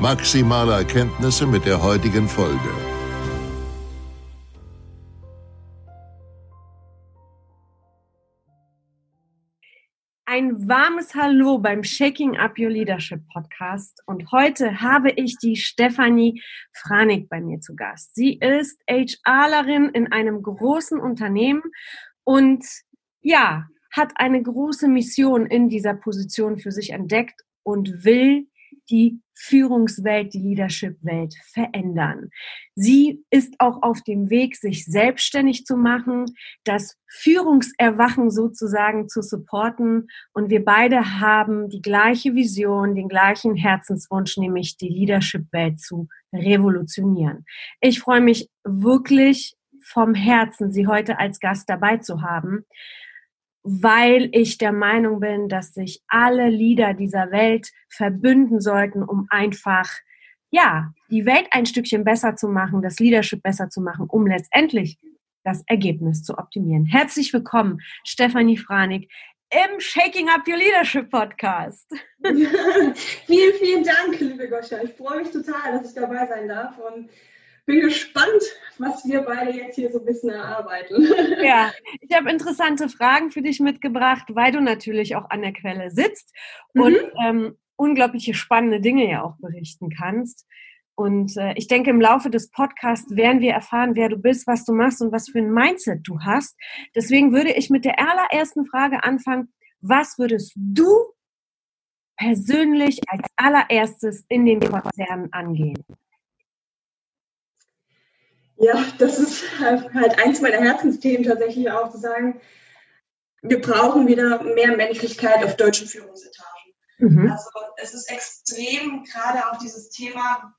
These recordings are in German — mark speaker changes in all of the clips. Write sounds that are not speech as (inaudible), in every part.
Speaker 1: maximale Erkenntnisse mit der heutigen Folge.
Speaker 2: Ein warmes Hallo beim Shaking Up Your Leadership Podcast. Und heute habe ich die Stefanie Franig bei mir zu Gast. Sie ist HRlerin in einem großen Unternehmen und ja, hat eine große Mission in dieser Position für sich entdeckt und will die Führungswelt, die Leadership-Welt verändern. Sie ist auch auf dem Weg, sich selbstständig zu machen, das Führungserwachen sozusagen zu supporten. Und wir beide haben die gleiche Vision, den gleichen Herzenswunsch, nämlich die Leadership-Welt zu revolutionieren. Ich freue mich wirklich vom Herzen, Sie heute als Gast dabei zu haben weil ich der Meinung bin, dass sich alle Lieder dieser Welt verbünden sollten, um einfach, ja, die Welt ein Stückchen besser zu machen, das Leadership besser zu machen, um letztendlich das Ergebnis zu optimieren. Herzlich willkommen, Stefanie Franig, im Shaking Up Your Leadership Podcast. (laughs)
Speaker 3: vielen, vielen Dank, liebe Goscha. Ich freue mich total, dass ich dabei sein darf und bin gespannt, was wir beide jetzt hier so ein bisschen erarbeiten. (laughs)
Speaker 2: Ja, ich habe interessante Fragen für dich mitgebracht, weil du natürlich auch an der Quelle sitzt mhm. und ähm, unglaubliche spannende Dinge ja auch berichten kannst. Und äh, ich denke, im Laufe des Podcasts werden wir erfahren, wer du bist, was du machst und was für ein Mindset du hast. Deswegen würde ich mit der allerersten Frage anfangen. Was würdest du persönlich als allererstes in den Konzernen angehen?
Speaker 3: Ja, das ist halt eins meiner Herzensthemen tatsächlich auch zu sagen, wir brauchen wieder mehr Menschlichkeit auf deutschen Führungsetagen. Mhm. Also es ist extrem gerade auch dieses Thema,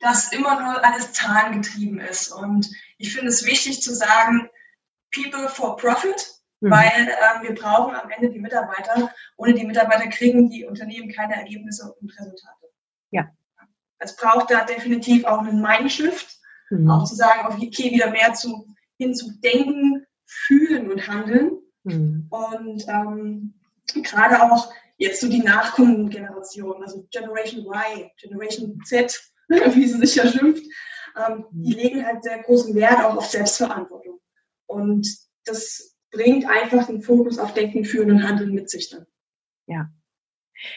Speaker 3: dass immer nur alles zahlengetrieben ist. Und ich finde es wichtig zu sagen, People for Profit, mhm. weil ähm, wir brauchen am Ende die Mitarbeiter. Ohne die Mitarbeiter kriegen die Unternehmen keine Ergebnisse und Resultate. Ja. Es braucht da definitiv auch einen Mindshift Mhm. Auch zu sagen, okay, wieder mehr zu, hin zu denken, fühlen und handeln. Mhm. Und ähm, gerade auch jetzt so die nachkommenden Generationen, also Generation Y, Generation Z, (laughs) wie sie sich ja schimpft, ähm, die mhm. legen halt sehr großen Wert auch auf Selbstverantwortung. Und das bringt einfach den Fokus auf Denken, Fühlen und Handeln mit sich dann.
Speaker 2: Ja,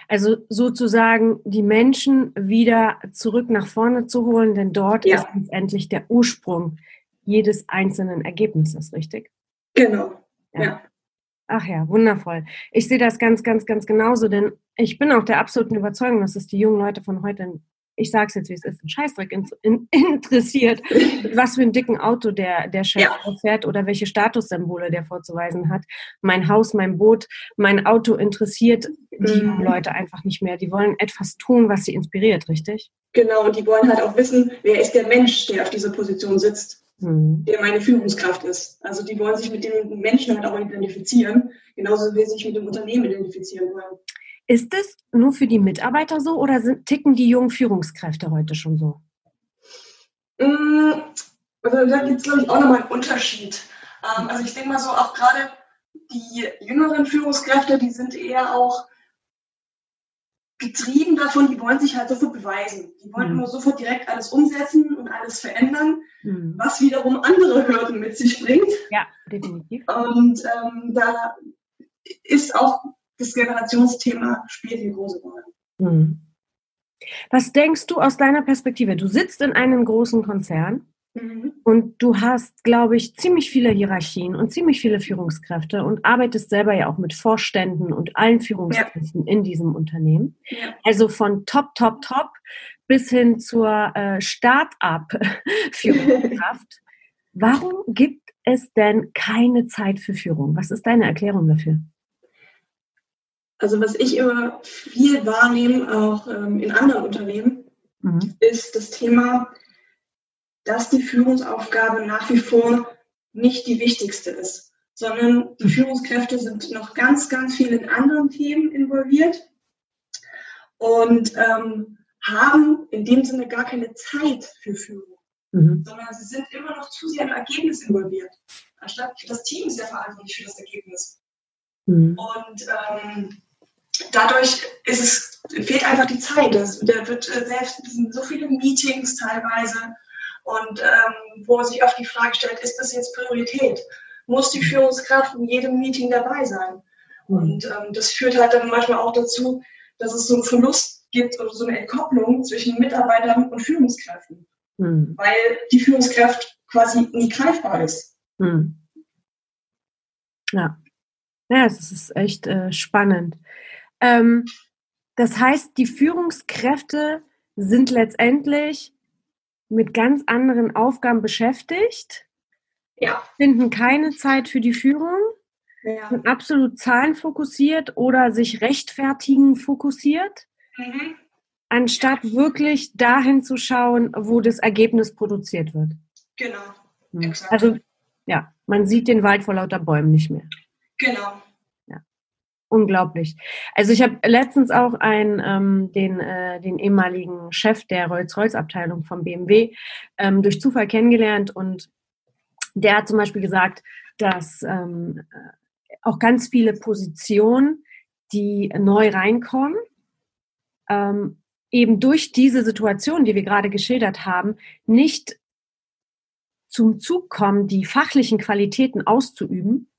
Speaker 2: also sozusagen die Menschen wieder zurück nach vorne zu holen, denn dort ja. ist letztendlich der Ursprung jedes einzelnen Ergebnisses, richtig?
Speaker 3: Genau. Ja. ja.
Speaker 2: Ach ja, wundervoll. Ich sehe das ganz, ganz, ganz genauso, denn ich bin auch der absoluten Überzeugung, dass es die jungen Leute von heute ich sage es jetzt, wie es ist, ein Scheißdreck in, in, (laughs) interessiert, was für ein dicken Auto der, der Chef ja. fährt oder welche Statussymbole der vorzuweisen hat. Mein Haus, mein Boot, mein Auto interessiert die mhm. Leute einfach nicht mehr. Die wollen etwas tun, was sie inspiriert, richtig?
Speaker 3: Genau, und die wollen halt auch wissen, wer ist der Mensch, der auf dieser Position sitzt, mhm. der meine Führungskraft ist. Also die wollen sich mit dem Menschen halt auch identifizieren, genauso wie sie sich mit dem Unternehmen identifizieren wollen.
Speaker 2: Ist es nur für die Mitarbeiter so oder sind, ticken die jungen Führungskräfte heute schon so?
Speaker 3: Mm, also da gibt es, glaube ich, auch nochmal einen Unterschied. Ähm, also ich denke mal so, auch gerade die jüngeren Führungskräfte, die sind eher auch getrieben davon, die wollen sich halt sofort beweisen. Die wollen mhm. immer sofort direkt alles umsetzen und alles verändern, mhm. was wiederum andere Hürden mit sich bringt.
Speaker 2: Ja, definitiv.
Speaker 3: Und ähm, da ist auch das Generationsthema spielt eine große Rolle. Hm.
Speaker 2: Was denkst du aus deiner Perspektive? Du sitzt in einem großen Konzern. Mhm. Und du hast, glaube ich, ziemlich viele Hierarchien und ziemlich viele Führungskräfte und arbeitest selber ja auch mit Vorständen und allen Führungskräften ja. in diesem Unternehmen. Ja. Also von top, top, top bis hin zur äh, Start-up-Führungskraft. (laughs) Warum gibt es denn keine Zeit für Führung? Was ist deine Erklärung dafür?
Speaker 3: Also was ich immer viel wahrnehme, auch ähm, in anderen Unternehmen, mhm. ist das Thema, dass die Führungsaufgabe nach wie vor nicht die wichtigste ist, sondern die mhm. Führungskräfte sind noch ganz, ganz viel in anderen Themen involviert und ähm, haben in dem Sinne gar keine Zeit für Führung, mhm. sondern sie sind immer noch zu sehr im Ergebnis involviert, anstatt das Team ist ja verantwortlich für das Ergebnis. Mhm. Und ähm, dadurch ist es, fehlt einfach die Zeit. Da wird äh, selbst sind so viele Meetings teilweise und ähm, wo sich oft die Frage stellt, ist das jetzt Priorität? Muss die Führungskraft in jedem Meeting dabei sein? Und ähm, das führt halt dann manchmal auch dazu, dass es so einen Verlust gibt oder so eine Entkopplung zwischen Mitarbeitern und Führungskräften, mhm. weil die Führungskraft quasi nicht greifbar ist. Mhm.
Speaker 2: Ja. Ja, es ist echt äh, spannend. Ähm, das heißt, die Führungskräfte sind letztendlich mit ganz anderen Aufgaben beschäftigt, ja. finden keine Zeit für die Führung, ja. sind absolut zahlenfokussiert oder sich rechtfertigen fokussiert, mhm. anstatt wirklich dahin zu schauen, wo das Ergebnis produziert wird.
Speaker 3: Genau.
Speaker 2: Mhm. Also ja, man sieht den Wald vor lauter Bäumen nicht mehr.
Speaker 3: Genau
Speaker 2: unglaublich. Also ich habe letztens auch einen, ähm, den, äh, den ehemaligen Chef der Rolls-Royce-Abteilung vom BMW ähm, durch Zufall kennengelernt und der hat zum Beispiel gesagt, dass ähm, auch ganz viele Positionen, die neu reinkommen, ähm, eben durch diese Situation, die wir gerade geschildert haben, nicht zum Zug kommen, die fachlichen Qualitäten auszuüben,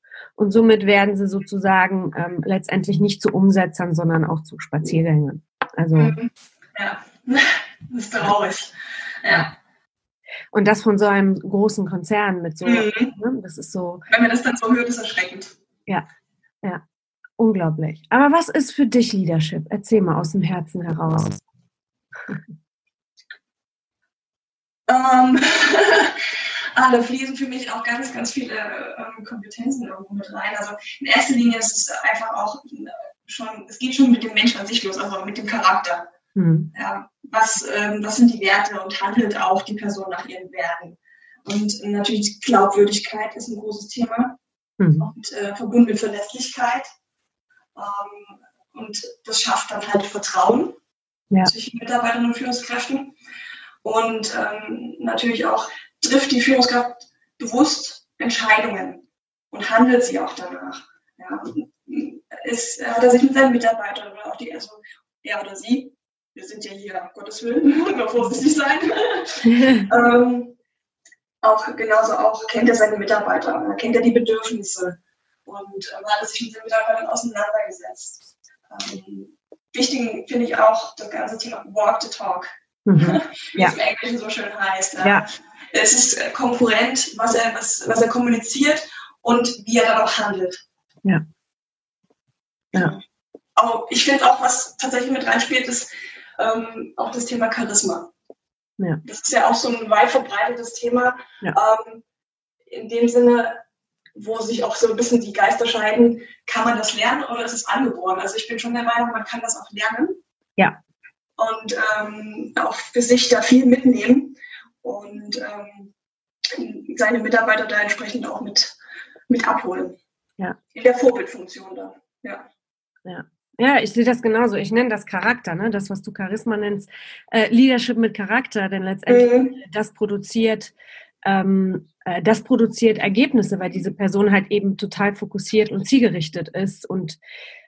Speaker 2: und somit werden sie sozusagen ähm, letztendlich nicht zu Umsetzern, sondern auch zu Spaziergängern. Also mhm.
Speaker 3: ja, das (laughs) ist traurig. Ja.
Speaker 2: Und das von so einem großen Konzern mit so, mhm. ne? das ist so.
Speaker 3: Wenn man das dann so hört, ist erschreckend.
Speaker 2: Ja, ja, unglaublich. Aber was ist für dich Leadership? Erzähl mal aus dem Herzen heraus. (laughs)
Speaker 3: Ähm, (laughs) ah, da fließen für mich auch ganz, ganz viele ähm, Kompetenzen irgendwo mit rein. Also in erster Linie ist es einfach auch schon, es geht schon mit dem Menschen an sich los, also mit dem Charakter. Mhm. Ja, was, ähm, was sind die Werte und handelt auch die Person nach ihren Werten? Und natürlich Glaubwürdigkeit ist ein großes Thema mhm. und äh, verbunden mit Verlässlichkeit. Ähm, und das schafft dann halt Vertrauen ja. zwischen Mitarbeitern und Führungskräften. Und ähm, natürlich auch trifft die Führungskraft bewusst Entscheidungen und handelt sie auch danach. Ja. Ist, hat er sich mit seinen Mitarbeitern oder auch die, also er oder sie, wir sind ja hier, Gottes Willen, (laughs) nur vorsichtig sein, (laughs) ähm, auch genauso auch kennt er seine Mitarbeiter, kennt er die Bedürfnisse und ähm, hat er sich mit seinen Mitarbeitern auseinandergesetzt. Ähm, wichtig finde ich auch das ganze Thema Walk the Talk. Mhm. (laughs) Wie ja. es im Englischen so schön heißt. Ja. ja es ist äh, konkurrent, was er, was, was er kommuniziert und wie er dann auch handelt.
Speaker 2: Ja. ja.
Speaker 3: Aber ich finde auch, was tatsächlich mit reinspielt, ist ähm, auch das Thema Charisma. Ja. Das ist ja auch so ein weit verbreitetes Thema. Ja. Ähm, in dem Sinne, wo sich auch so ein bisschen die Geister scheiden, kann man das lernen oder ist es angeboren? Also ich bin schon der Meinung, man kann das auch lernen.
Speaker 2: Ja.
Speaker 3: Und ähm, auch für sich da viel mitnehmen und ähm, seine Mitarbeiter da entsprechend auch mit, mit abholen.
Speaker 2: Ja.
Speaker 3: In der Vorbildfunktion da. Ja.
Speaker 2: Ja. Ja, ich sehe das genauso. Ich nenne das Charakter, ne? das, was du Charisma nennst. Äh, Leadership mit Charakter, denn letztendlich mhm. das produziert, ähm, äh, das produziert Ergebnisse, weil diese Person halt eben total fokussiert und zielgerichtet ist und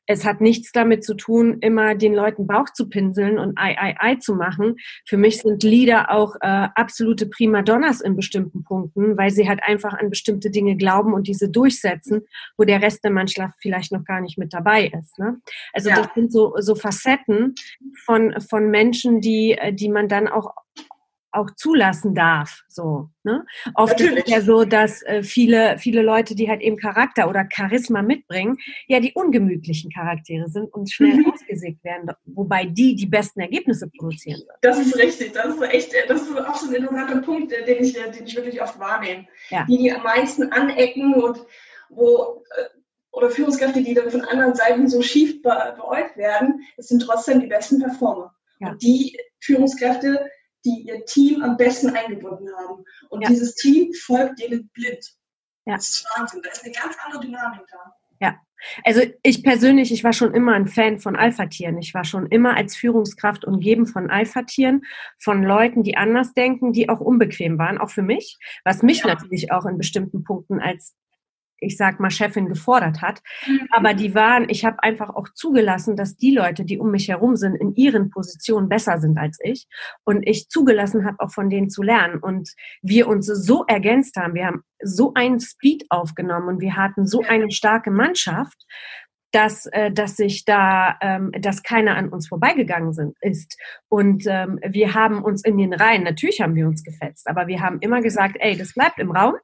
Speaker 2: es hat nichts damit zu tun, immer den Leuten Bauch zu pinseln und Ei, Ei, Ei zu machen. Für mich sind Lieder auch äh, absolute Primadonnas in bestimmten Punkten, weil sie halt einfach an bestimmte Dinge glauben und diese durchsetzen, wo der Rest der Mannschaft vielleicht noch gar nicht mit dabei ist. Ne? Also ja. das sind so, so Facetten von, von Menschen, die, äh, die man dann auch auch zulassen darf. So, ne? Oft Natürlich. ist es ja so, dass äh, viele, viele Leute, die halt eben Charakter oder Charisma mitbringen, ja die ungemütlichen Charaktere sind und schnell mhm. ausgesägt werden, wobei die die besten Ergebnisse produzieren.
Speaker 3: Das ist richtig. Das ist echt, das ist auch so ein interessanter Punkt, den ich, den ich wirklich oft wahrnehme. Ja. Die, die am meisten anecken und wo äh, oder Führungskräfte, die dann von anderen Seiten so schief beäugt werden, das sind trotzdem die besten Performer. Ja. Und die Führungskräfte, die ihr Team am besten eingebunden haben. Und ja. dieses Team folgt denen blind. Ja. Das ist Wahnsinn. Da ist eine ganz andere Dynamik da.
Speaker 2: Ja. Also ich persönlich, ich war schon immer ein Fan von Alpha-Tieren. Ich war schon immer als Führungskraft umgeben von Alpha-Tieren, von Leuten, die anders denken, die auch unbequem waren, auch für mich, was mich ja. natürlich auch in bestimmten Punkten als ich sag mal, Chefin gefordert hat. Mhm. Aber die waren, ich habe einfach auch zugelassen, dass die Leute, die um mich herum sind, in ihren Positionen besser sind als ich. Und ich zugelassen habe, auch von denen zu lernen. Und wir uns so ergänzt haben. Wir haben so einen Speed aufgenommen und wir hatten so eine starke Mannschaft, dass, äh, dass sich da, ähm, dass keiner an uns vorbeigegangen sind, ist. Und ähm, wir haben uns in den Reihen, natürlich haben wir uns gefetzt, aber wir haben immer gesagt, ey, das bleibt im Raum.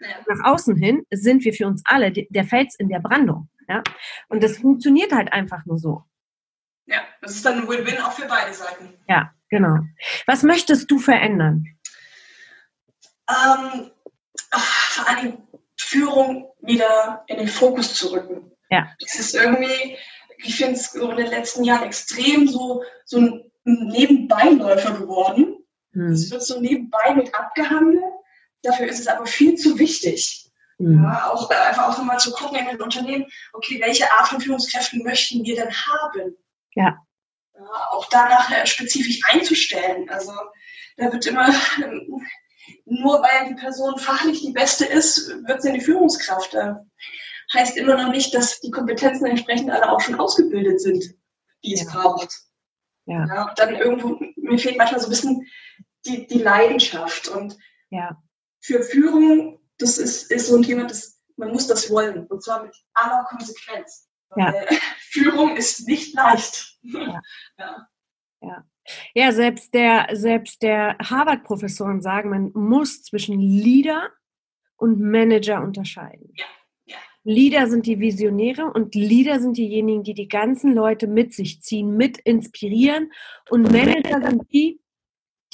Speaker 2: Nach außen hin sind wir für uns alle der Fels in der Brandung. Ja? Und das funktioniert halt einfach nur so.
Speaker 3: Ja, das ist dann ein Win-Win auch für beide Seiten.
Speaker 2: Ja, genau. Was möchtest du verändern?
Speaker 3: Ähm, vor allem Führung wieder in den Fokus zu rücken. Ja. Das ist irgendwie, ich finde es in den letzten Jahren extrem so, so ein Nebenbeiläufer geworden. Hm. Es wird so nebenbei mit abgehandelt Dafür ist es aber viel zu wichtig. Mhm. Ja, auch einfach auch nochmal zu gucken in den Unternehmen, okay, welche Art von Führungskräften möchten wir denn haben? Ja. ja auch danach spezifisch einzustellen. Also da wird immer, nur weil die Person fachlich die beste ist, wird sie eine Führungskraft. Heißt immer noch nicht, dass die Kompetenzen entsprechend alle auch schon ausgebildet sind, die es ja. braucht. Ja. ja. dann irgendwo, mir fehlt manchmal so ein bisschen die, die Leidenschaft und ja für Führung, das ist, ist so ein Thema, das, man muss das wollen. Und zwar mit aller Konsequenz. Ja. (laughs) Führung ist nicht leicht. Ja.
Speaker 2: ja. ja. Ja, selbst der, selbst der Harvard-Professoren sagen, man muss zwischen Leader und Manager unterscheiden. Ja. Ja. Leader sind die Visionäre und Leader sind diejenigen, die die ganzen Leute mit sich ziehen, mit inspirieren. Und Manager sind die,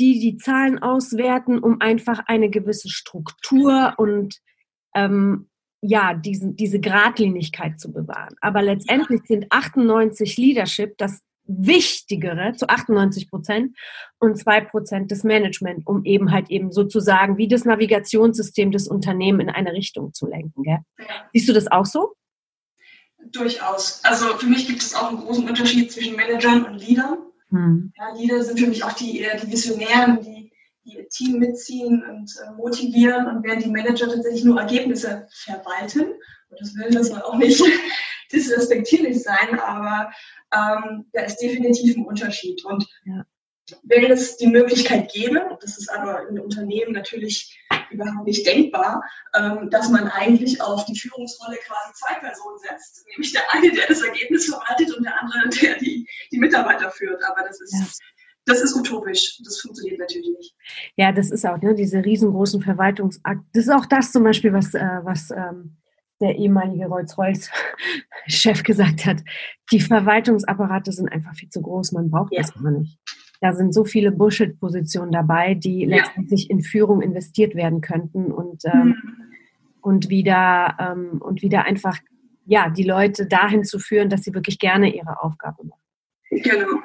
Speaker 2: die die Zahlen auswerten, um einfach eine gewisse Struktur und ähm, ja, diesen, diese Gradlinigkeit zu bewahren. Aber letztendlich sind 98 Leadership das Wichtigere zu 98 Prozent und zwei Prozent des Management, um eben halt eben sozusagen wie das Navigationssystem des Unternehmens in eine Richtung zu lenken. Gell? Siehst du das auch so?
Speaker 3: Durchaus. Also für mich gibt es auch einen großen Unterschied zwischen Managern und Leadern. Hm. Ja, Leader sind für mich auch die, die Visionären, die, die ihr Team mitziehen und äh, motivieren und während die Manager tatsächlich nur Ergebnisse verwalten. Und das will das soll auch nicht (laughs) disrespektierlich sein, aber ähm, da ist definitiv ein Unterschied. Und ja wenn es die Möglichkeit gäbe, das ist aber in Unternehmen natürlich überhaupt nicht denkbar, ähm, dass man eigentlich auf die Führungsrolle quasi zwei Personen setzt. Nämlich der eine, der das Ergebnis verwaltet und der andere, der die, die Mitarbeiter führt. Aber das ist, ja. das ist utopisch. Das funktioniert natürlich nicht.
Speaker 2: Ja, das ist auch, ne, diese riesengroßen Verwaltungsakte. Das ist auch das zum Beispiel, was, äh, was ähm, der ehemalige Rolls-Royce-Chef (laughs) gesagt hat. Die Verwaltungsapparate sind einfach viel zu groß. Man braucht ja. das gar nicht. Da sind so viele Bullshit-Positionen dabei, die ja. letztendlich in Führung investiert werden könnten und, ähm, mhm. und wieder ähm, und wieder einfach ja die Leute dahin zu führen, dass sie wirklich gerne ihre Aufgabe machen. Genau.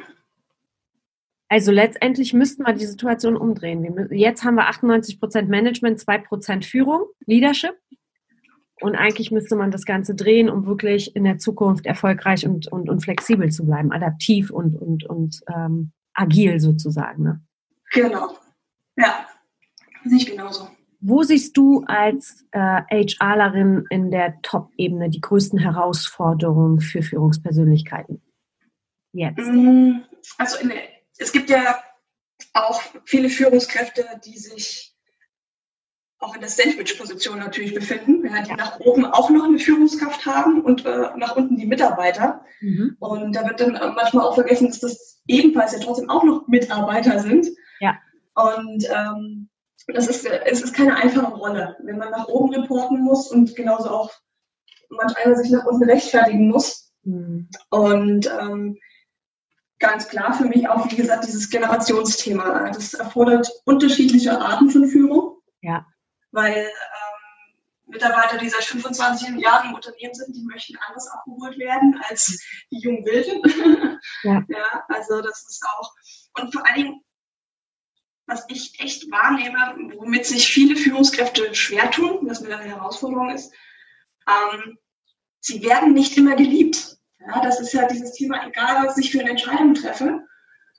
Speaker 2: Also letztendlich müssten wir die Situation umdrehen. Jetzt haben wir 98% Management, 2% Führung, Leadership. Und eigentlich müsste man das Ganze drehen, um wirklich in der Zukunft erfolgreich und, und, und flexibel zu bleiben, adaptiv und, und, und ähm, agil sozusagen. Ne?
Speaker 3: Genau. Ja, ich genauso.
Speaker 2: Wo siehst du als äh, HRlerin in der Top-Ebene die größten Herausforderungen für Führungspersönlichkeiten?
Speaker 3: Jetzt. Mm, also der, es gibt ja auch viele Führungskräfte, die sich auch in der Sandwich-Position natürlich befinden, ja, die ja. nach oben auch noch eine Führungskraft haben und äh, nach unten die Mitarbeiter. Mhm. Und da wird dann manchmal auch vergessen, dass das ebenfalls ja trotzdem auch noch Mitarbeiter sind. Ja. Und ähm, das ist, es ist keine einfache Rolle, wenn man nach oben reporten muss und genauso auch manch einer sich nach unten rechtfertigen muss. Mhm. Und ähm, ganz klar für mich auch, wie gesagt, dieses Generationsthema. Das erfordert unterschiedliche Arten von Führung.
Speaker 2: Ja.
Speaker 3: Weil Mitarbeiter, die seit 25 Jahren im Unternehmen sind, die möchten anders abgeholt werden als die jungen Wilden. Ja. (laughs) ja. Also das ist auch, und vor allen Dingen, was ich echt wahrnehme, womit sich viele Führungskräfte schwer tun, was mir eine Herausforderung ist, ähm, sie werden nicht immer geliebt. Ja, das ist ja dieses Thema, egal was ich für eine Entscheidung treffe.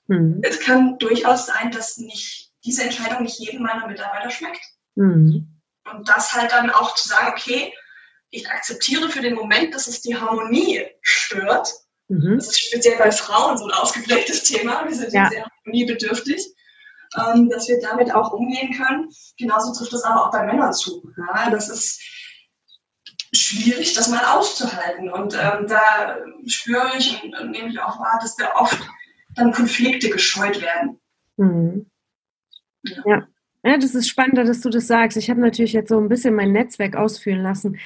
Speaker 3: Mhm. Es kann durchaus sein, dass nicht, diese Entscheidung nicht jedem meiner Mitarbeiter schmeckt. Mhm. Und das halt dann auch zu sagen, okay, ich akzeptiere für den Moment, dass es die Harmonie stört. Mhm. Das ist speziell bei Frauen so ein ausgeprägtes Thema. Wir sind ja. sehr harmoniebedürftig, ähm, dass wir damit auch umgehen können. Genauso trifft das aber auch bei Männern zu. Ja, das ist, schwierig, das mal auszuhalten. Und ähm, da spüre ich und, und, nehme ich auch wahr, dass da oft dann Konflikte gescheut werden. Mhm.
Speaker 2: Ja. ja. Ja. das ist spannend, dass du das sagst. Ich habe natürlich jetzt so ein bisschen mein Netzwerk ausführen lassen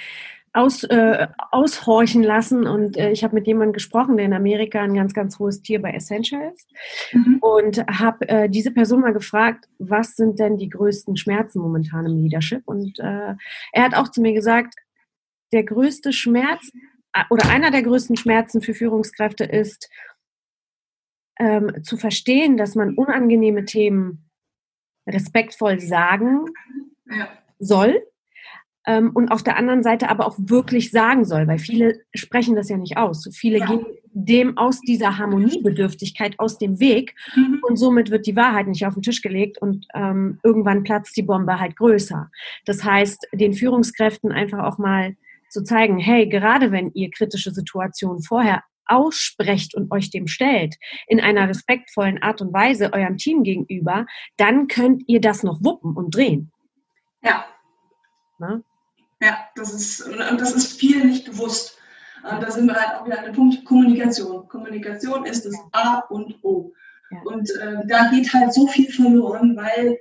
Speaker 2: aus, äh, aushorchen lassen. Und äh, ich habe mit jemandem gesprochen, der in Amerika ein ganz, ganz hohes Tier bei Essential ist. Mhm. Und habe äh, diese Person mal gefragt, was sind denn die größten Schmerzen momentan im Leadership? Und äh, er hat auch zu mir gesagt, der größte Schmerz äh, oder einer der größten Schmerzen für Führungskräfte ist, ähm, zu verstehen, dass man unangenehme Themen respektvoll sagen ja. soll ähm, und auf der anderen Seite aber auch wirklich sagen soll, weil viele sprechen das ja nicht aus. Viele ja. gehen dem aus dieser Harmoniebedürftigkeit aus dem Weg mhm. und somit wird die Wahrheit nicht auf den Tisch gelegt und ähm, irgendwann platzt die Bombe halt größer. Das heißt, den Führungskräften einfach auch mal zu zeigen, hey, gerade wenn ihr kritische Situationen vorher aussprecht und euch dem stellt, in einer respektvollen Art und Weise eurem Team gegenüber, dann könnt ihr das noch wuppen und drehen.
Speaker 3: Ja. Na? Ja, das ist, und das ist vielen nicht bewusst. Und da sind wir halt auch wieder an dem Punkt Kommunikation. Kommunikation ist das A und O. Ja. Und äh, da geht halt so viel verloren, weil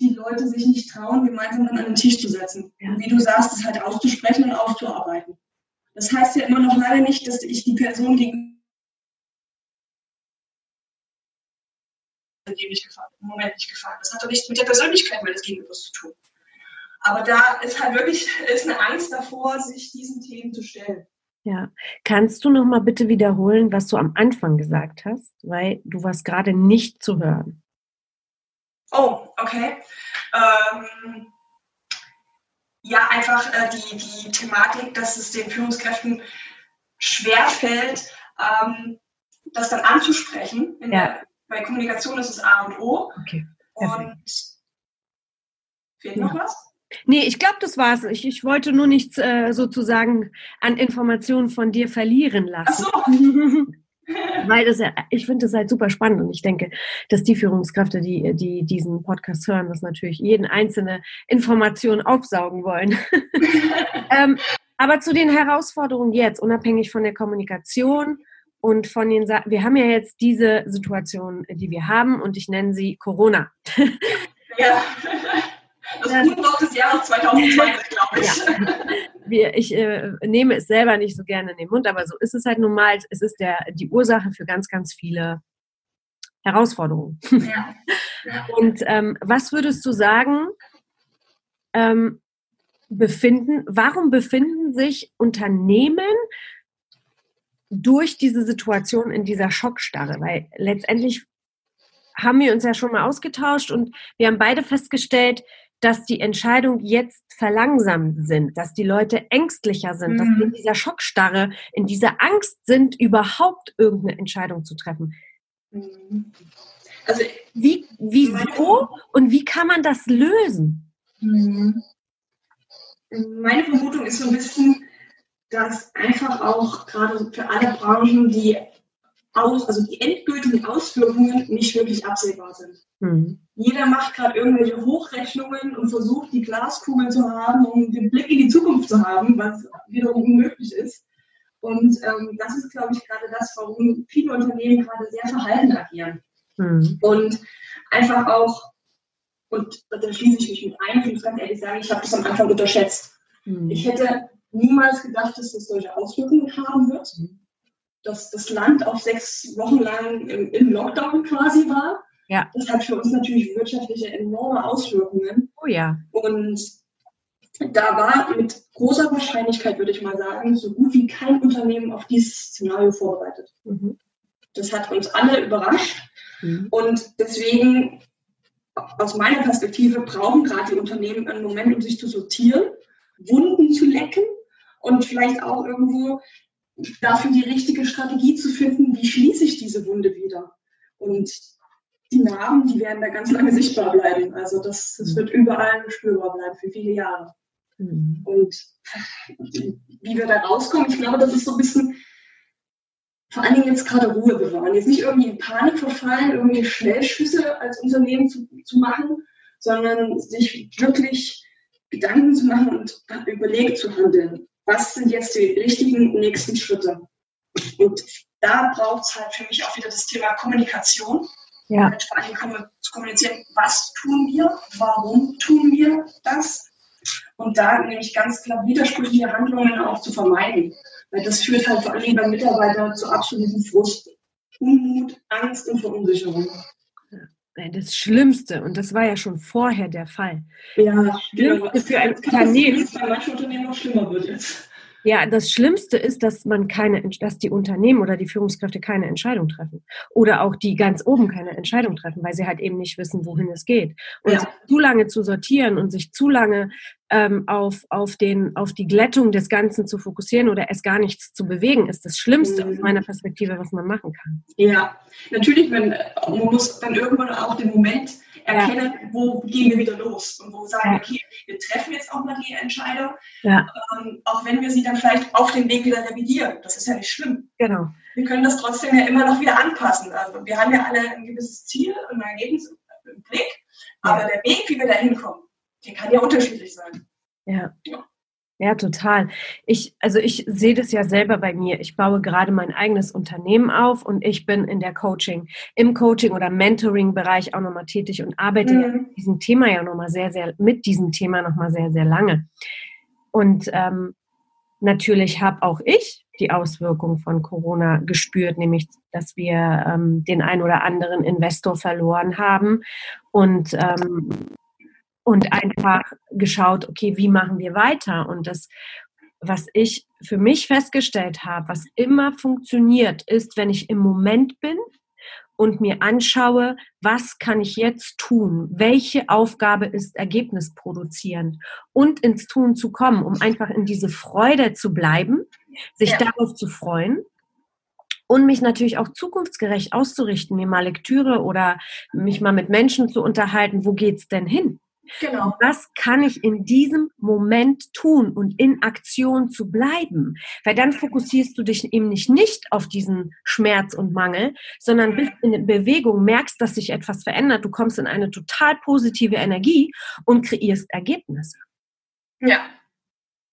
Speaker 3: die Leute sich nicht trauen, gemeinsam an einen Tisch zu setzen. Ja. Und wie du sagst, es halt auszusprechen und aufzuarbeiten. Das heißt ja immer noch leider nicht, dass ich die Person gegenüber nicht gefallen, im Moment nicht gefallen. Das hat doch nichts mit der Persönlichkeit meines Gegenübers zu tun. Aber da ist halt wirklich ist eine Angst davor, sich diesen Themen zu stellen.
Speaker 2: Ja, kannst du noch mal bitte wiederholen, was du am Anfang gesagt hast, weil du warst gerade nicht zu hören.
Speaker 3: Oh, okay. Ähm, ja, einfach äh, die, die Thematik, dass es den Führungskräften schwerfällt, ähm, das dann anzusprechen. Ja. Bei Kommunikation ist es A und O. Okay. Und fehlt ja. noch was?
Speaker 2: Nee, ich glaube, das war's. Ich, ich wollte nur nichts äh, sozusagen an Informationen von dir verlieren lassen. Ach so. (laughs) Weil das ja, ich finde das halt super spannend und ich denke, dass die Führungskräfte, die, die diesen Podcast hören, das natürlich jeden einzelne Information aufsaugen wollen. (laughs) ähm, aber zu den Herausforderungen jetzt, unabhängig von der Kommunikation und von den, Sa wir haben ja jetzt diese Situation, die wir haben und ich nenne sie Corona.
Speaker 3: ja. (laughs) Das. Unwort des Jahres 2020, glaube ich. Ja.
Speaker 2: Wir, ich äh, nehme es selber nicht so gerne in den Mund, aber so ist es halt nun mal. Es ist der, die Ursache für ganz, ganz viele Herausforderungen. Ja. Ja. (laughs) Und ähm, was würdest du sagen, ähm, befinden, warum befinden sich Unternehmen durch diese Situation in dieser Schockstarre? Weil letztendlich haben wir uns ja schon mal ausgetauscht und wir haben beide festgestellt, dass die Entscheidungen jetzt verlangsamt sind, dass die Leute ängstlicher sind, mhm. dass sie in dieser Schockstarre, in dieser Angst sind, überhaupt irgendeine Entscheidung zu treffen. Mhm. Also wie, wieso und wie kann man das lösen? Mhm.
Speaker 3: Meine Vermutung ist so ein bisschen, dass einfach auch gerade für alle Branchen die aus, also die endgültigen Auswirkungen nicht wirklich absehbar sind. Mhm. Jeder macht gerade irgendwelche Hochrechnungen und versucht, die Glaskugel zu haben, um den Blick in die Zukunft zu haben, was wiederum unmöglich ist. Und ähm, das ist, glaube ich, gerade das, warum viele Unternehmen gerade sehr verhalten agieren. Mhm. Und einfach auch Und da schließe ich mich mit ein. Ich muss ganz ehrlich sagen, ich habe das am Anfang unterschätzt. Mhm. Ich hätte niemals gedacht, dass das solche Auswirkungen haben wird. Dass das Land auch sechs Wochen lang im, im Lockdown quasi war. Ja. Das hat für uns natürlich wirtschaftliche enorme Auswirkungen.
Speaker 2: Oh ja.
Speaker 3: Und da war mit großer Wahrscheinlichkeit, würde ich mal sagen, so gut wie kein Unternehmen auf dieses Szenario vorbereitet. Mhm. Das hat uns alle überrascht. Mhm. Und deswegen, aus meiner Perspektive, brauchen gerade die Unternehmen einen Moment, um sich zu sortieren, Wunden zu lecken und vielleicht auch irgendwo dafür die richtige Strategie zu finden, wie schließe ich diese Wunde wieder. Und die Narben, die werden da ganz lange sichtbar bleiben. Also das, das wird überall spürbar bleiben für viele Jahre. Mhm. Und wie wir da rauskommen, ich glaube, das ist so ein bisschen vor allen Dingen jetzt gerade Ruhe bewahren. Jetzt nicht irgendwie in Panik verfallen, irgendwie Schnellschüsse als Unternehmen zu, zu machen, sondern sich wirklich Gedanken zu machen und überlegt zu handeln. Was sind jetzt die richtigen nächsten Schritte? Und da braucht es halt für mich auch wieder das Thema Kommunikation. Ja. Entsprechend zu kommunizieren, was tun wir, warum tun wir das und da nämlich ganz klar widersprüchliche Handlungen auch zu vermeiden. Weil das führt halt vor allem beim Mitarbeiter zu absolutem Frust, Unmut, Angst und Verunsicherung.
Speaker 2: Das Schlimmste, und das war ja schon vorher der Fall.
Speaker 3: Ja, das Schlimmste ja, für ein Unternehmen. Bei manchen Unternehmen noch schlimmer wird jetzt.
Speaker 2: Ja, das Schlimmste ist, dass man keine, dass die Unternehmen oder die Führungskräfte keine Entscheidung treffen. Oder auch die ganz oben keine Entscheidung treffen, weil sie halt eben nicht wissen, wohin es geht. Und ja. zu lange zu sortieren und sich zu lange ähm, auf, auf, den, auf die Glättung des Ganzen zu fokussieren oder es gar nichts zu bewegen, ist das Schlimmste mhm. aus meiner Perspektive, was man machen kann.
Speaker 3: Ja, natürlich, man, man muss dann irgendwann auch den Moment erkennen, ja. wo gehen wir wieder los und wo sagen, ja. okay, wir treffen jetzt auch mal die Entscheidung, ja. ähm, auch wenn wir sie dann vielleicht auf dem Weg wieder revidieren. Das ist ja nicht schlimm.
Speaker 2: Genau.
Speaker 3: Wir können das trotzdem ja immer noch wieder anpassen. Also wir haben ja alle ein gewisses Ziel und ein Ergebnis im Blick, aber der Weg, wie wir da hinkommen, der kann ja unterschiedlich sein.
Speaker 2: Ja. ja. Ja, total. Ich, also ich sehe das ja selber bei mir. Ich baue gerade mein eigenes Unternehmen auf und ich bin in der Coaching, im Coaching oder Mentoring-Bereich auch nochmal tätig und arbeite mhm. ja mit diesem Thema ja nochmal sehr, sehr, mit diesem Thema nochmal sehr, sehr lange. Und ähm, natürlich habe auch ich die Auswirkungen von Corona gespürt, nämlich, dass wir ähm, den ein oder anderen Investor verloren haben und ähm, und einfach geschaut, okay, wie machen wir weiter? Und das, was ich für mich festgestellt habe, was immer funktioniert, ist, wenn ich im Moment bin und mir anschaue, was kann ich jetzt tun? Welche Aufgabe ist Ergebnis produzieren? Und ins Tun zu kommen, um einfach in diese Freude zu bleiben, sich ja. darauf zu freuen und mich natürlich auch zukunftsgerecht auszurichten, mir mal Lektüre oder mich mal mit Menschen zu unterhalten, wo geht's denn hin? Genau. Was kann ich in diesem Moment tun und in Aktion zu bleiben? Weil dann fokussierst du dich eben nicht, nicht auf diesen Schmerz und Mangel, sondern bist in Bewegung, merkst, dass sich etwas verändert. Du kommst in eine total positive Energie und kreierst Ergebnisse.
Speaker 3: Ja.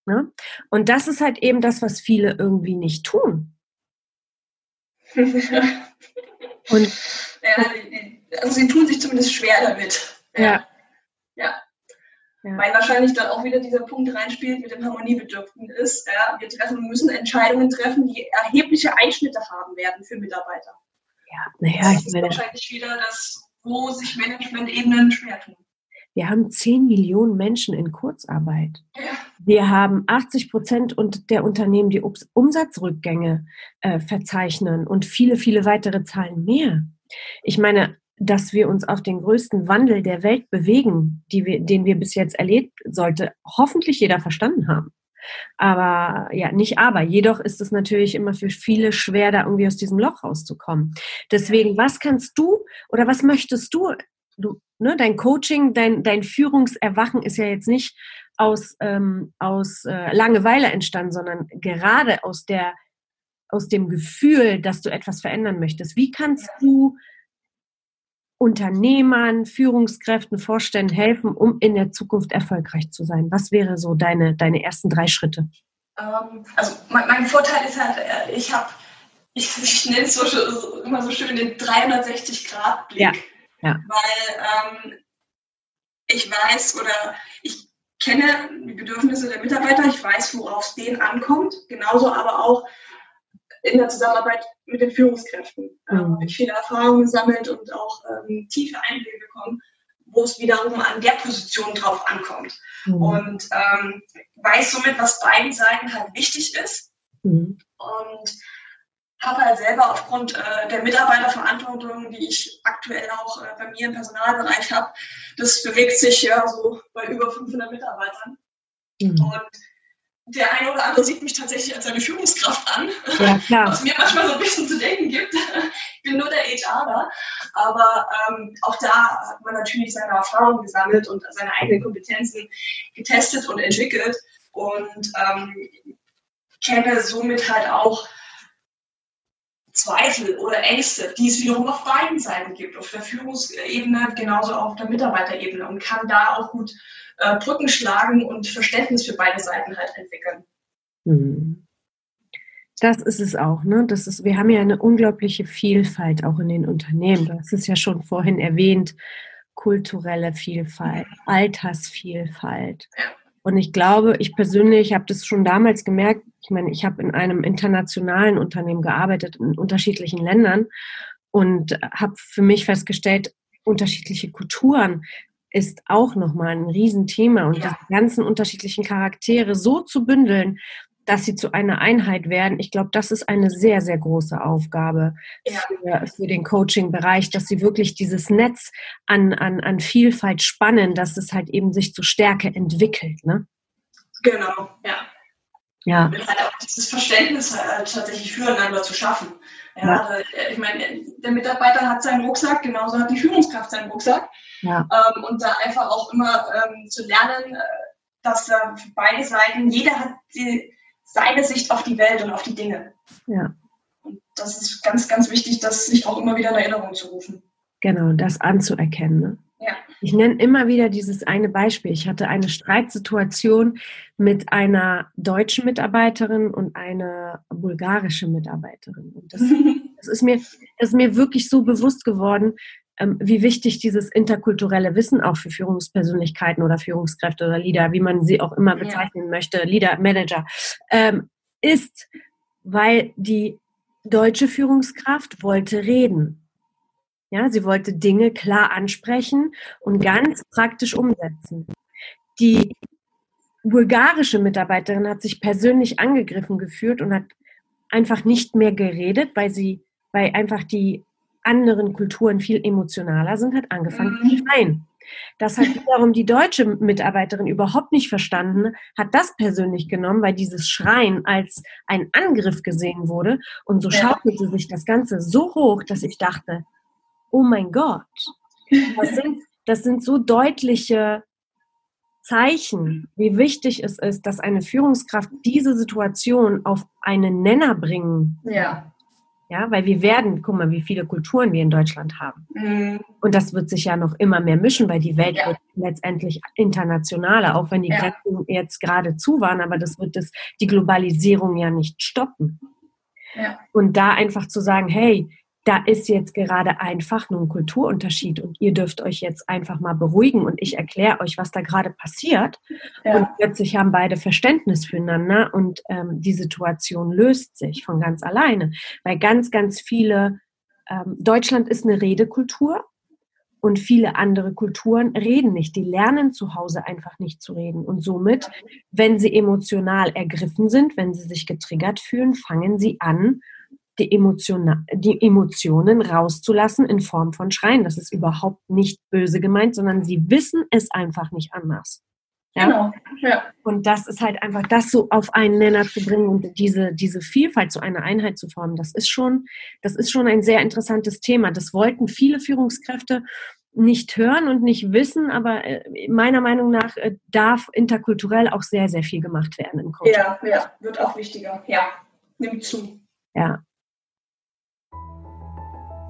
Speaker 2: Ne? Und das ist halt eben das, was viele irgendwie nicht tun. (laughs)
Speaker 3: und ja, also sie tun sich zumindest schwer damit.
Speaker 2: Ja.
Speaker 3: Ja. Ja. Weil wahrscheinlich dann auch wieder dieser Punkt reinspielt mit dem Harmoniebedürften ist, ja, wir treffen, müssen Entscheidungen treffen, die erhebliche Einschnitte haben werden für Mitarbeiter.
Speaker 2: Ja, naja,
Speaker 3: das ist meine, wahrscheinlich wieder das, wo sich Management-Ebenen schwer tun.
Speaker 2: Wir haben 10 Millionen Menschen in Kurzarbeit. Ja. Wir haben 80 Prozent der Unternehmen, die Umsatzrückgänge äh, verzeichnen und viele, viele weitere Zahlen mehr. Ich meine, dass wir uns auf den größten Wandel der Welt bewegen, wir, den wir bis jetzt erlebt, sollte hoffentlich jeder verstanden haben. Aber ja, nicht aber. Jedoch ist es natürlich immer für viele schwer, da irgendwie aus diesem Loch rauszukommen. Deswegen, was kannst du oder was möchtest du? Du, ne, dein Coaching, dein, dein Führungserwachen ist ja jetzt nicht aus, ähm, aus äh, Langeweile entstanden, sondern gerade aus der aus dem Gefühl, dass du etwas verändern möchtest. Wie kannst du Unternehmern, Führungskräften, Vorständen helfen, um in der Zukunft erfolgreich zu sein? Was wäre so deine, deine ersten drei Schritte?
Speaker 3: Ähm, also mein, mein, Vorteil ist halt, äh, ich habe, ich, ich nenne es so, immer so schön den 360-Grad-Blick.
Speaker 2: Ja. Ja.
Speaker 3: Weil ähm, ich weiß oder ich kenne die Bedürfnisse der Mitarbeiter, ich weiß, worauf es denen ankommt, genauso aber auch in der Zusammenarbeit mit den Führungskräften. Mhm. Ähm, ich viele Erfahrungen gesammelt und auch ähm, tiefe Einblicke bekommen, wo es wiederum an der Position drauf ankommt. Mhm. Und ähm, weiß somit, was beiden Seiten halt wichtig ist. Mhm. Und habe halt selber aufgrund äh, der Mitarbeiterverantwortung, die ich aktuell auch äh, bei mir im Personalbereich habe, das bewegt sich ja so bei über 500 Mitarbeitern. Mhm. Und der eine oder andere sieht mich tatsächlich als eine Führungskraft an, ja, (laughs) was mir manchmal so ein bisschen zu denken gibt. Ich bin nur der HRler, aber ähm, auch da hat man natürlich seine Erfahrungen gesammelt und seine eigenen Kompetenzen getestet und entwickelt. Und ähm, kenne somit halt auch Zweifel oder Ängste, die es wiederum auf beiden Seiten gibt, auf der Führungsebene genauso auch auf der Mitarbeiterebene und kann da auch gut äh, Brücken schlagen und Verständnis für beide Seiten halt entwickeln. Mhm.
Speaker 2: Das ist es auch, ne? Das ist, wir haben ja eine unglaubliche Vielfalt auch in den Unternehmen. Das ist ja schon vorhin erwähnt, kulturelle Vielfalt, Altersvielfalt. Und ich glaube, ich persönlich habe das schon damals gemerkt. Ich meine, ich habe in einem internationalen Unternehmen gearbeitet, in unterschiedlichen Ländern und habe für mich festgestellt, unterschiedliche Kulturen ist auch nochmal ein Riesenthema und ja. die ganzen unterschiedlichen Charaktere so zu bündeln, dass sie zu einer Einheit werden. Ich glaube, das ist eine sehr, sehr große Aufgabe ja. für, für, den Coaching-Bereich, dass sie wirklich dieses Netz an, an, an Vielfalt spannen, dass es halt eben sich zur Stärke entwickelt. Ne?
Speaker 3: Genau, ja. Ja. Und halt auch dieses Verständnis halt tatsächlich füreinander zu schaffen. Ja, ja. Also, ich meine, der Mitarbeiter hat seinen Rucksack, genauso hat die Führungskraft seinen Rucksack. Ja. Ähm, und da einfach auch immer ähm, zu lernen, äh, dass da beide Seiten, jeder hat die, seine Sicht auf die Welt und auf die Dinge. Ja. Und das ist ganz, ganz wichtig, das sich auch immer wieder in Erinnerung zu rufen.
Speaker 2: Genau, das anzuerkennen. Ne? Ja. Ich nenne immer wieder dieses eine Beispiel. Ich hatte eine Streitsituation mit einer deutschen Mitarbeiterin und einer bulgarischen Mitarbeiterin. Und das, (laughs) das, ist, mir, das ist mir wirklich so bewusst geworden, wie wichtig dieses interkulturelle Wissen auch für Führungspersönlichkeiten oder Führungskräfte oder Leader, wie man sie auch immer bezeichnen ja. möchte, Leader, Manager, ähm, ist, weil die deutsche Führungskraft wollte reden. Ja, sie wollte Dinge klar ansprechen und ganz praktisch umsetzen. Die bulgarische Mitarbeiterin hat sich persönlich angegriffen gefühlt und hat einfach nicht mehr geredet, weil sie, weil einfach die anderen Kulturen viel emotionaler sind, hat angefangen mhm. zu schreien. Das hat wiederum die deutsche Mitarbeiterin überhaupt nicht verstanden, hat das persönlich genommen, weil dieses Schreien als ein Angriff gesehen wurde. Und so schaukelte sich das Ganze so hoch, dass ich dachte, oh mein Gott, das sind, das sind so deutliche Zeichen, wie wichtig es ist, dass eine Führungskraft diese Situation auf einen Nenner bringen ja. Ja, weil wir werden, guck mal, wie viele Kulturen wir in Deutschland haben. Mhm. Und das wird sich ja noch immer mehr mischen, weil die Welt ja. wird letztendlich internationaler, auch wenn die ja. Grenzen jetzt gerade zu waren, aber das wird das, die Globalisierung ja nicht stoppen. Ja. Und da einfach zu sagen, hey, da ist jetzt gerade einfach nur ein Kulturunterschied und ihr dürft euch jetzt einfach mal beruhigen und ich erkläre euch, was da gerade passiert. Ja. Und plötzlich haben beide Verständnis füreinander und ähm, die Situation löst sich von ganz alleine. Weil ganz, ganz viele, ähm, Deutschland ist eine Redekultur und viele andere Kulturen reden nicht. Die lernen zu Hause einfach nicht zu reden. Und somit, wenn sie emotional ergriffen sind, wenn sie sich getriggert fühlen, fangen sie an, die, Emotion, die Emotionen rauszulassen in Form von Schreien. Das ist überhaupt nicht böse gemeint, sondern sie wissen es einfach nicht anders. Ja? Genau. Ja. Und das ist halt einfach, das so auf einen Nenner zu bringen und diese, diese Vielfalt zu einer Einheit zu formen, das ist schon, das ist schon ein sehr interessantes Thema. Das wollten viele Führungskräfte nicht hören und nicht wissen, aber äh, meiner Meinung nach äh, darf interkulturell auch sehr, sehr viel gemacht werden
Speaker 3: im Coaching. Ja, ja, wird auch wichtiger. Ja, nimmt zu.
Speaker 2: Ja.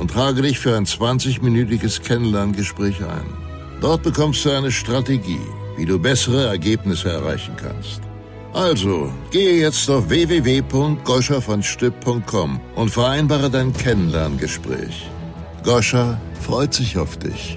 Speaker 1: und trage dich für ein 20-minütiges Kennenlerngespräch ein. Dort bekommst du eine Strategie, wie du bessere Ergebnisse erreichen kannst. Also, gehe jetzt auf www.goschavonstipp.com und vereinbare dein Kennenlerngespräch. Goscha freut sich auf dich.